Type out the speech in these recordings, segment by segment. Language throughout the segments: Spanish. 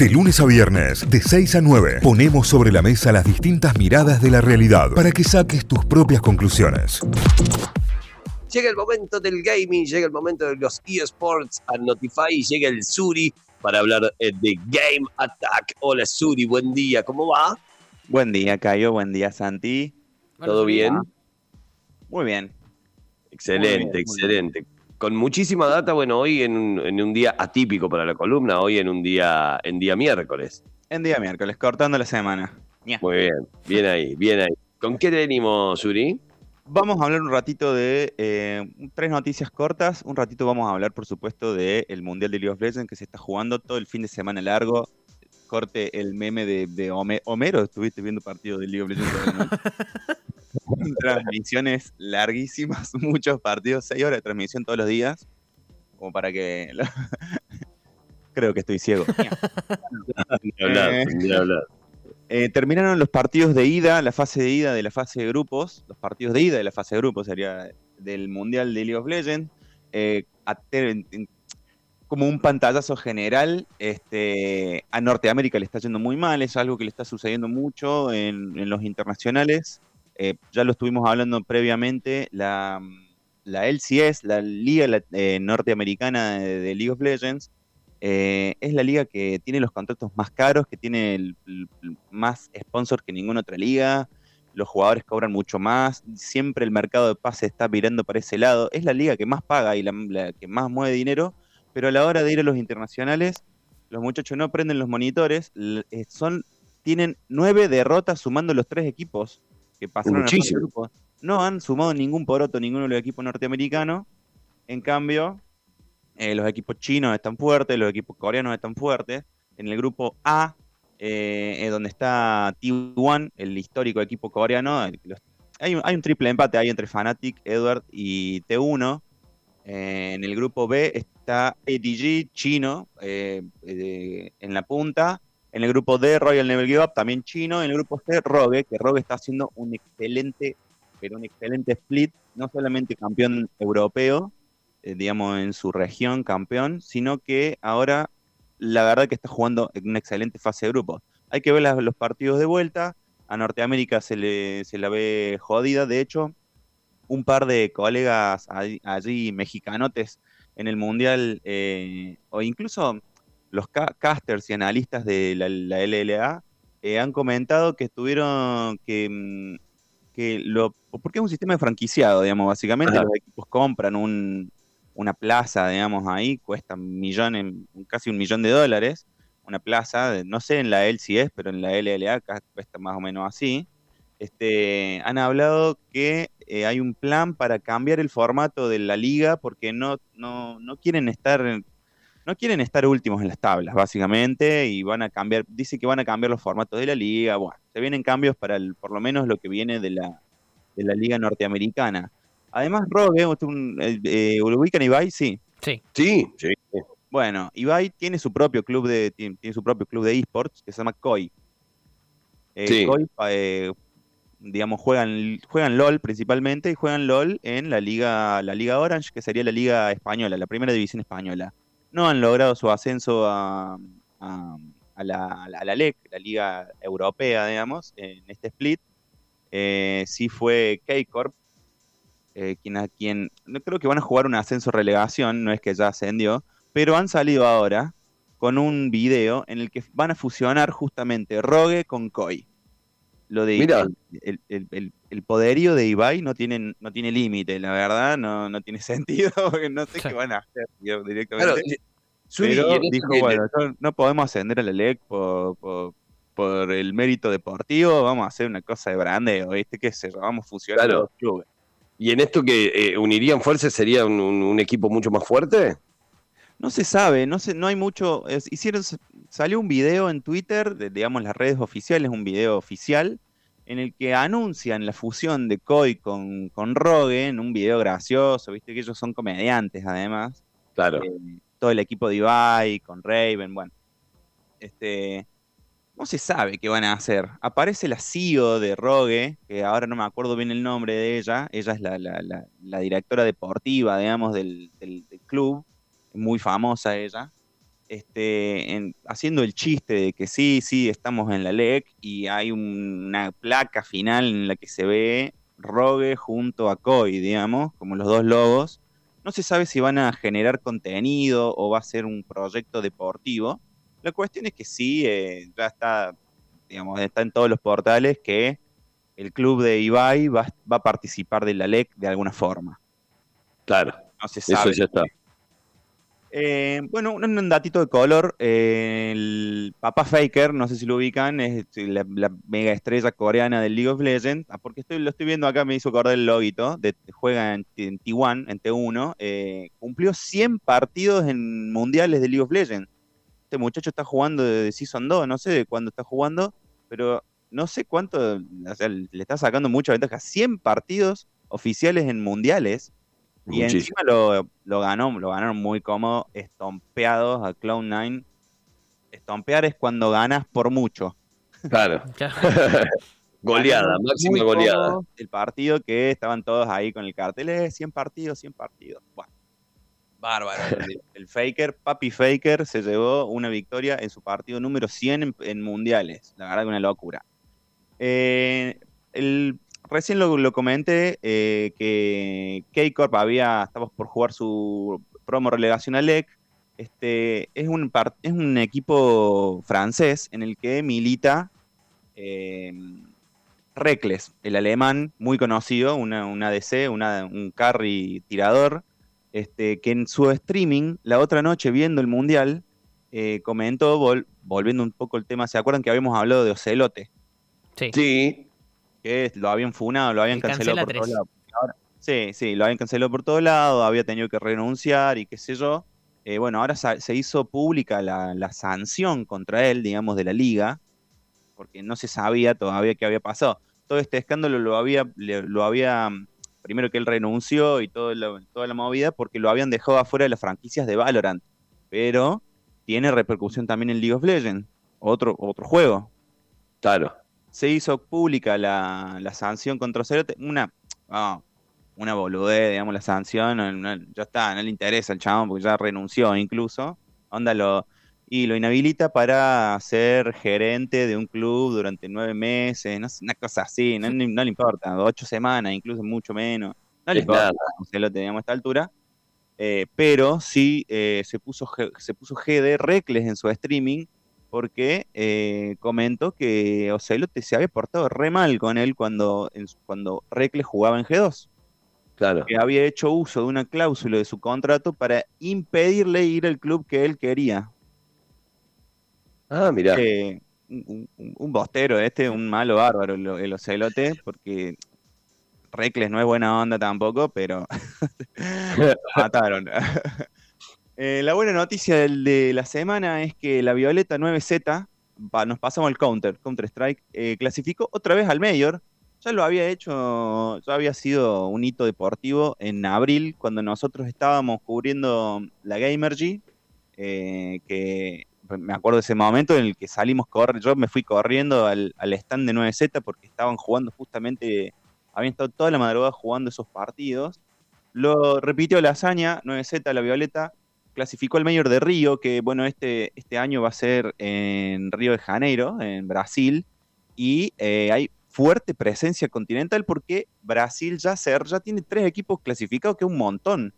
De lunes a viernes, de 6 a 9, ponemos sobre la mesa las distintas miradas de la realidad para que saques tus propias conclusiones. Llega el momento del gaming, llega el momento de los eSports a Notify y llega el Suri para hablar eh, de Game Attack. Hola Suri, buen día, ¿cómo va? Buen día, Cayo, buen día, Santi. ¿Todo bien? Muy bien. Excelente, Muy bien, muy excelente. Con muchísima data, bueno, hoy en un, en un día atípico para la columna, hoy en un día, en día miércoles. En día miércoles, cortando la semana. Muy bien, bien ahí, bien ahí. ¿Con qué venimos, Suri? Vamos a hablar un ratito de eh, tres noticias cortas. Un ratito vamos a hablar, por supuesto, del Mundial de League of Legends que se está jugando todo el fin de semana largo. Corte el meme de, de Home- Homero. Estuviste viendo partido de League of Legends. Transmisiones larguísimas, muchos partidos, seis horas de transmisión todos los días. Como para que. lo- Creo que estoy ciego. Ni hablar, Eh. ni hablar. Eh, terminaron los partidos de ida, la fase de ida de la fase de grupos, los partidos de ida de la fase de grupos sería del Mundial de League of Legends. Eh, a ter- en- en- como un pantallazo general, este, a Norteamérica le está yendo muy mal, es algo que le está sucediendo mucho en, en los internacionales. Eh, ya lo estuvimos hablando previamente, la, la LCS, la Liga eh, Norteamericana de, League of Legends, eh, es la liga que tiene los contratos más caros, que tiene más sponsor que ninguna otra liga. Los jugadores cobran mucho más. Siempre el mercado de pase está mirando para ese lado. Es la liga que más paga y la, la que más mueve dinero. Pero a la hora de ir a los internacionales, los muchachos no prenden los monitores. Son, tienen nueve derrotas sumando los tres equipos que pasaron a Muchísimo. grupos. No han sumado ningún poroto ninguno de los equipos norteamericanos. En cambio, eh, los equipos chinos están fuertes, los equipos coreanos están fuertes. En el grupo A, eh, donde está T1, el histórico equipo coreano. los- hay, un, hay un triple empate ahí entre Fnatic, Edward y T1. Eh, en el grupo B está ATG, chino, eh, eh, en la punta. En el grupo D, Royal Never Give Up, también chino. En el grupo C, Rogue, que Rogue está haciendo un excelente, pero un excelente split. No solamente campeón europeo, eh, digamos, en su región campeón, sino que ahora la verdad que está jugando en una excelente fase de grupos. Hay que ver los partidos de vuelta. A Norteamérica se, le, se la ve jodida. De hecho, un par de colegas allí, allí mexicanotes en el Mundial, eh, o incluso los ca- casters y analistas de la, la LLA, eh, han comentado que estuvieron, que, mm, que lo, porque es un sistema de franquiciado, digamos, básicamente Ajá. los equipos compran un, una plaza, digamos, ahí, cuesta millones, casi un millón de dólares, una plaza, de- no sé en la LCS, pero en la LLA cuesta más o menos así. Este, han hablado que eh, hay un plan para cambiar el formato de la liga porque no, no, no quieren estar no quieren estar últimos en las tablas, básicamente, y van a cambiar, dice que van a cambiar los formatos de la liga, bueno, se vienen cambios para el- por lo menos lo que viene de la, de la liga norteamericana. Además, Rogue, usted un- el- eh, ¿lo ubican Ibai? Sí. Sí. Sí, sí. Bueno, Ibai tiene su propio club de, tiene, tiene su propio club de esports que se llama COI. Eh, Sí. COI, eh, digamos, juegan, juegan LOL principalmente y juegan LOL en la liga, la liga Orange, que sería la liga española, la primera división española. No han logrado su ascenso a, la, LEC, la liga europea, digamos, en este split. Eh, sí fue K-Corp, eh, quien, a quien creo que van a jugar un ascenso relegación, no es que ya ascendió, pero han salido ahora con un video en el que van a fusionar justamente Rogue con Koi. Lo de Mira. el, el- el- el- el poderío de Ibai no tiene, no tiene límite, la verdad, no, no tiene sentido, porque no sé qué van a hacer directamente. Claro, pero dijo, que- bueno, no podemos ascender a la LEC por, por, por el mérito deportivo, vamos a hacer una cosa de brandeo, ¿viste? ¿Qué sé yo? Vamos a fusionar Claro. los clubes. ¿Y en esto que eh, unirían fuerzas sería un, un- un equipo mucho más fuerte? No se sabe, no se, no hay mucho. es- hicieron, salió un video en Twitter, de, digamos las redes oficiales, un video oficial, en el que anuncian la fusión de Koi con, con Rogue, en un video gracioso, viste que ellos son comediantes además. Claro. eh, todo el equipo de Ibai, con Raven, bueno. Este, no se sabe qué van a hacer. Aparece la CEO de Rogue, que ahora no me acuerdo bien el nombre de ella. Ella es la, la- la- la directora deportiva, digamos, del, del- del club. Muy famosa ella. este, haciendo el chiste de que sí, sí, estamos en la LEC y hay una placa final en la que se ve Rogue junto a Koi, digamos, como los dos logos. No se sabe si van a generar contenido o va a ser un proyecto deportivo. La cuestión es que sí, eh, ya está, digamos, está en todos los portales que el club de Ibai va, va a participar de la LEC de alguna forma. Claro. No se sabe. Eso ya está. Eh, bueno, un, datito de color. Eh, el Papa Faker, no sé si lo ubican, es este, la, mega estrella coreana del League of Legends. Ah, porque lo estoy viendo acá, me hizo acordar el loguito. De, juega en, T1, en T1. Eh, cumplió 100 partidos en mundiales de League of Legends. Este muchacho está jugando de Season 2, no sé de cuándo está jugando, pero no sé cuánto. le está sacando mucha ventaja. 100 partidos oficiales en mundiales. Y encima lo, ganó, lo ganaron muy cómodo, estompeados a Cloud9. Estompear es cuando ganas por mucho. Claro. goleada, máxima goleada. El partido que estaban todos ahí con el cartel, es 100 partidos, 100 partidos. Bueno, bárbaro. el, Faker, Papi Faker, se llevó una victoria en su partido número 100 en, mundiales. La verdad que una locura. Eh, el recién lo, comenté eh, que K-Corp había, estamos por jugar su promo relegación a LEC. Este, es, un es un equipo francés en el que milita eh, el alemán muy conocido, una, una DC, un carry tirador, este, que en su streaming la otra noche viendo el mundial eh, comentó, volviendo un poco el tema, ¿se acuerdan que habíamos hablado de Ocelote? Sí. Sí que lo habían funado, lo habían cancelado por todos lados. Sí, sí, lo habían cancelado por todos lados, había tenido que renunciar y qué sé yo. Eh, bueno, ahora se hizo pública la, sanción contra él, digamos, de la liga, porque no se sabía todavía qué había pasado. Todo este escándalo lo había, lo había primero que él renunció y todo toda la movida, porque lo habían dejado afuera de las franquicias de Valorant. Pero tiene repercusión también en League of Legends, otro, otro juego. Claro se hizo pública la, sanción contra Celote, una, ah, una boludez, digamos, la sanción, ya está, no le interesa al chabón porque ya renunció incluso, onda lo, y lo inhabilita para ser gerente de un club durante nueve meses, no una cosa así, no, le importa, ocho semanas, incluso mucho menos, no le importa, Celote, digamos, a esta altura. Eh, pero sí eh, se puso se puso GD Recles en su streaming porque eh, comentó que Ocelote se había portado re mal con él cuando, cuando Recles jugaba en G2. Claro. Que había hecho uso de una cláusula de su contrato para impedirle ir al club que él quería. Ah, mira. Eh, un, bostero este, un malo bárbaro el, Ocelote, porque Recles no es buena onda tampoco, pero mataron. Eh, la buena noticia del, de la semana es que la Violeta 9Z, nos pasamos al Counter, Counter Strike, eh, clasificó otra vez al Mayor. Ya lo había hecho, ya había sido un hito deportivo en abril, cuando nosotros estábamos cubriendo la Gamergy, eh, que me acuerdo de ese momento en el que salimos corriendo, yo me fui corriendo al, al stand de 9Z porque estaban jugando justamente, habían estado toda la madrugada jugando esos partidos. Lo repitió la hazaña, 9Z, la Violeta, clasificó el Mayor de Río, que bueno, este, este año va a ser en Río de Janeiro, en Brasil, y eh, hay fuerte presencia continental porque Brasil ya, ser, ya tiene tres equipos clasificados, que es un montón.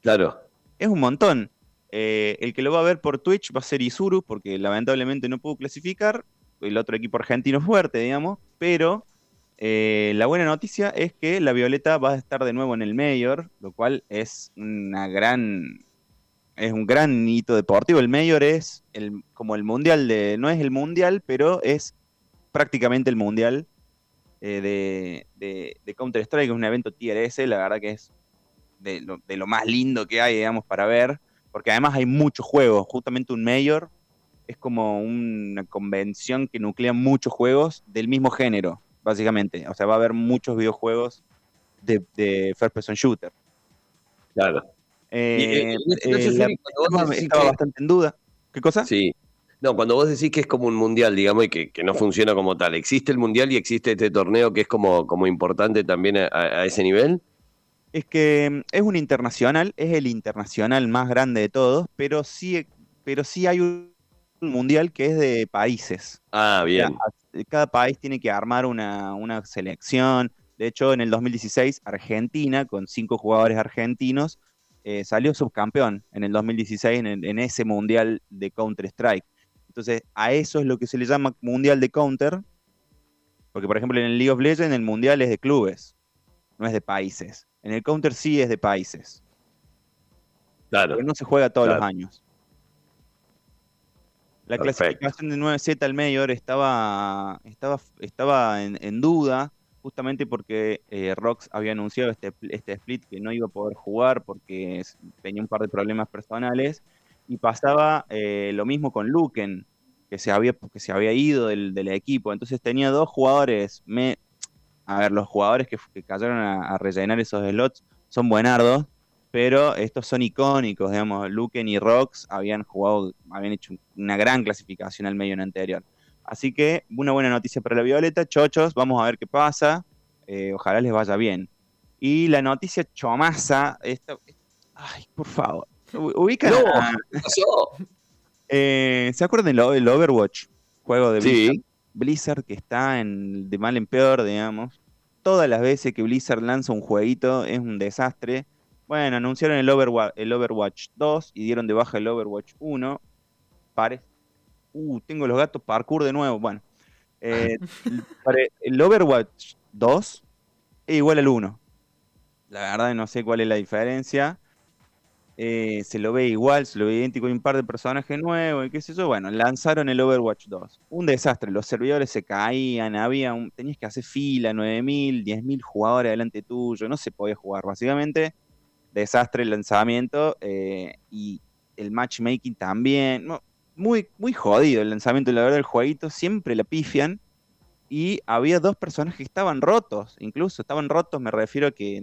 Claro. Es un montón. Eh, el que lo va a ver por Twitch va a ser Isuru, porque lamentablemente no pudo clasificar. El otro equipo argentino fuerte, digamos. Pero eh, la buena noticia es que la Violeta va a estar de nuevo en el Mayor, lo cual es una gran es un gran hito deportivo. El Mayor es el, como el mundial de. No es el mundial, pero es prácticamente el mundial eh, de, Counter-Strike, es un evento Tier S, la verdad que es de lo, más lindo que hay, digamos, para ver. Porque además hay muchos juegos. Justamente un Mayor es como una convención que nuclea muchos juegos del mismo género, básicamente. O sea, va a haber muchos videojuegos de, de First Person Shooter. Claro. Eh, eh, estaba bastante en duda. ¿Qué cosa? Sí. No, cuando vos decís que es como un mundial, digamos, y que, no funciona como tal, ¿existe el mundial y existe este torneo que es como, como importante también a, ese nivel? Es que mm, es un internacional, es el internacional más grande de todos, pero sí, pero sí hay un mundial que es de países. Ah, bien. Cada, cada país tiene que armar una, una selección. De hecho, en el 2016, Argentina, con cinco jugadores argentinos, eh, salió subcampeón en el 2016 en, en ese mundial de Counter-Strike. Entonces, a eso es lo que se le llama mundial de Counter, porque, por ejemplo, en el League of Legends el mundial es de clubes, no es de países. En el Counter sí es de países. Claro. Pero no se juega todos Claro. los años. La Perfecto. clasificación de 9Z al Mayor estaba, estaba, estaba en, en duda, justamente porque eh, Rox había anunciado este, este split que no iba a poder jugar porque tenía un par de problemas personales. Y pasaba eh, lo mismo con Luken, que se había, que se había ido del, del equipo. Entonces tenía dos jugadores. Me, a ver, los jugadores que, que cayeron a, a rellenar esos slots son buenardos, pero estos son icónicos, digamos, Luken y Rox habían jugado, habían hecho una gran clasificación al medio en anterior. Así que una buena noticia para la Violeta, chochos, vamos a ver qué pasa, eh, ojalá les vaya bien. Y la noticia chomaza, esta, ay, por favor, u- ubican, No. ¿Qué pasó? eh, ¿se acuerdan del Overwatch? Juego de Blizzard. Sí. Blizzard que está en, de mal en peor, digamos. Todas las veces que Blizzard lanza un jueguito es un desastre. Bueno, anunciaron el, Overwa- el Overwatch 2 y dieron de baja el Overwatch 1. Pare. Uh, tengo los gatos parkour de nuevo. Bueno, eh, el- Overwatch 2 es igual al 1. La verdad no sé cuál es la diferencia. Eh, se lo ve igual, se lo ve idéntico, hay un par de personajes nuevos y qué sé yo. Bueno, lanzaron el Overwatch 2. Un desastre, los servidores se caían, había un, tenías que hacer fila, 9.000, 10.000 jugadores delante tuyo, no se podía jugar. Básicamente, desastre el lanzamiento eh, y el matchmaking también. No, muy, muy jodido el lanzamiento, la verdad, el jueguito siempre la pifian. Y había dos personajes que estaban rotos, incluso estaban rotos, me refiero a que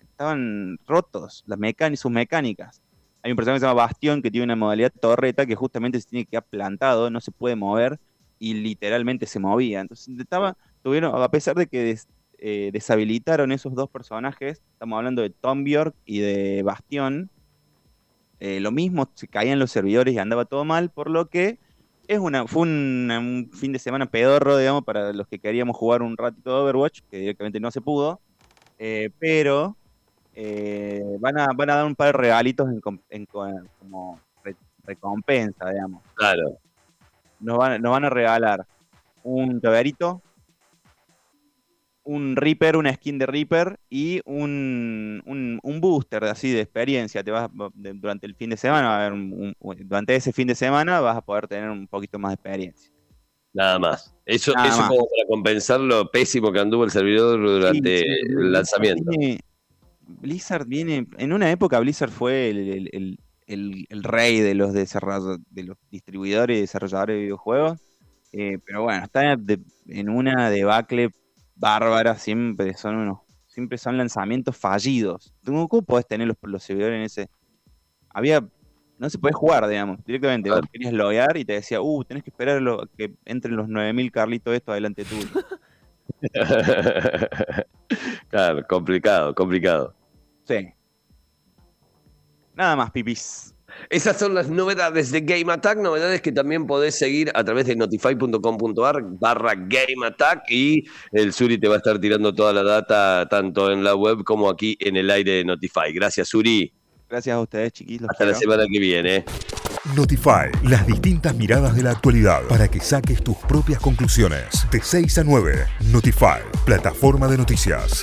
estaban rotos las mecánicas, sus mecánicas. Hay un personaje que se llama Bastión que tiene una modalidad torreta que justamente se tiene que quedar plantado, no se puede mover y literalmente se movía. Entonces estaba, tuvieron, a pesar de que eh, deshabilitaron esos dos personajes, estamos hablando de Tom Bjork y de Bastión, eh, lo mismo, se caían los servidores y andaba todo mal, por lo que es una, fue un, un fin de semana pedorro, digamos, para los que queríamos jugar un ratito de Overwatch, que directamente no se pudo, eh, pero eh, van, a, van a dar un par de regalitos en, en como re- recompensa, digamos. Claro. Nos van, nos van a regalar un llaverito, un Reaper, una skin de Reaper y un, un, un booster así de experiencia. Te vas de- durante el fin de semana, va a haber un- un- durante ese fin de semana vas a poder tener un poquito más de experiencia. Nada más. Eso, Nada eso más. como para compensar lo pésimo que anduvo el servidor durante Sí, sí, el lanzamiento. viene- Blizzard viene, en una época Blizzard fue el, el- el- el- el rey de los de los distribuidores y desarrolladores de videojuegos, eh, pero bueno, está de- en una debacle bárbara, siempre son unos, siempre son lanzamientos fallidos. ¿Cómo, podés tener los, los servidores en ese? Había, no se podía jugar, digamos, directamente. Claro. querías loguear y te decía, uh, tenés que esperar lo- que entren los 9000 carlitos esto adelante tuyo. claro, complicado, complicado. Sí. Nada más, pipis. Esas son las novedades de Game Attack, novedades que también podés seguir a través de notify.com.ar barra Game Attack y el Suri te va a estar tirando toda la data tanto en la web como aquí en el aire de Notify. Gracias, Suri. Gracias a ustedes, chiquis. los Hasta la semana que viene. Notify, las distintas miradas de la actualidad para que saques tus propias conclusiones. De 6 a 9, Notify, plataforma de noticias.